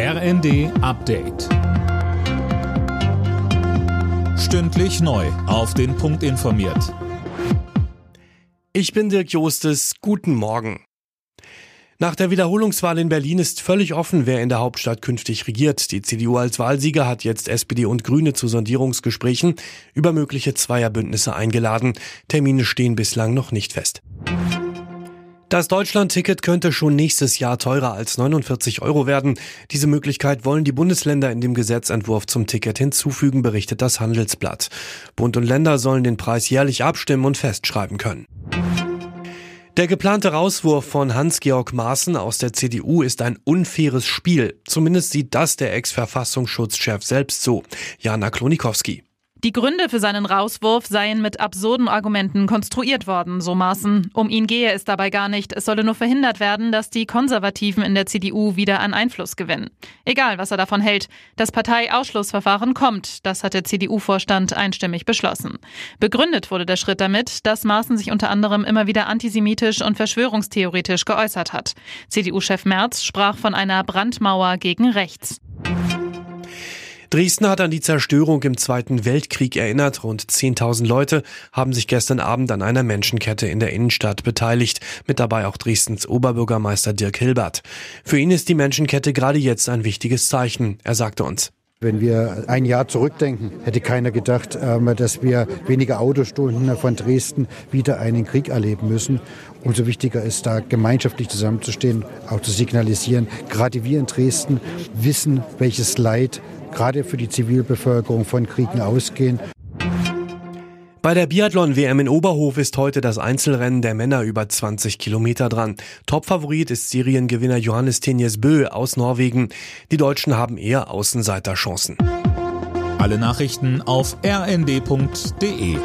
RND Update. Stündlich neu. Auf den Punkt informiert. Ich bin Dirk Jostes. Guten Morgen. Nach der Wiederholungswahl in Berlin ist völlig offen, wer in der Hauptstadt künftig regiert. Die CDU als Wahlsieger hat jetzt SPD und Grüne zu Sondierungsgesprächen über mögliche Zweierbündnisse eingeladen. Termine stehen bislang noch nicht fest. Das Deutschland-Ticket könnte schon nächstes Jahr teurer als 49 Euro werden. Diese Möglichkeit wollen die Bundesländer in dem Gesetzentwurf zum Ticket hinzufügen, berichtet das Handelsblatt. Bund und Länder sollen den Preis jährlich abstimmen und festschreiben können. Der geplante Rauswurf von Hans-Georg Maaßen aus der CDU ist ein unfaires Spiel. Zumindest sieht das der Ex-Verfassungsschutzchef selbst so. Jana Klonikowski. Die Gründe für seinen Rauswurf seien mit absurden Argumenten konstruiert worden, so Maaßen. Um ihn gehe es dabei gar nicht. Es solle nur verhindert werden, dass die Konservativen in der CDU wieder an Einfluss gewinnen. Egal, was er davon hält. Das Parteiausschlussverfahren kommt. Das hat der CDU-Vorstand einstimmig beschlossen. Begründet wurde der Schritt damit, dass Maaßen sich unter anderem immer wieder antisemitisch und verschwörungstheoretisch geäußert hat. CDU-Chef Merz sprach von einer Brandmauer gegen rechts. Dresden hat an die Zerstörung im Zweiten Weltkrieg erinnert. Rund 10.000 Leute haben sich gestern Abend an einer Menschenkette in der Innenstadt beteiligt, mit dabei auch Dresdens Oberbürgermeister Dirk Hilbert. Für ihn ist die Menschenkette gerade jetzt ein wichtiges Zeichen. Er sagte uns. Wenn wir ein Jahr zurückdenken, hätte keiner gedacht, ähm, dass wir wenige Autostunden von Dresden wieder einen Krieg erleben müssen. Umso wichtiger ist da gemeinschaftlich zusammenzustehen, auch zu signalisieren. Gerade wir in Dresden wissen, welches Leid gerade für die Zivilbevölkerung von Kriegen ausgehen. Bei der Biathlon-WM in Oberhof ist heute das Einzelrennen der Männer über 20 Kilometer dran. Topfavorit ist Seriengewinner Johannes Tenjes Bö aus Norwegen. Die Deutschen haben eher Außenseiterchancen. Alle Nachrichten auf rnd.de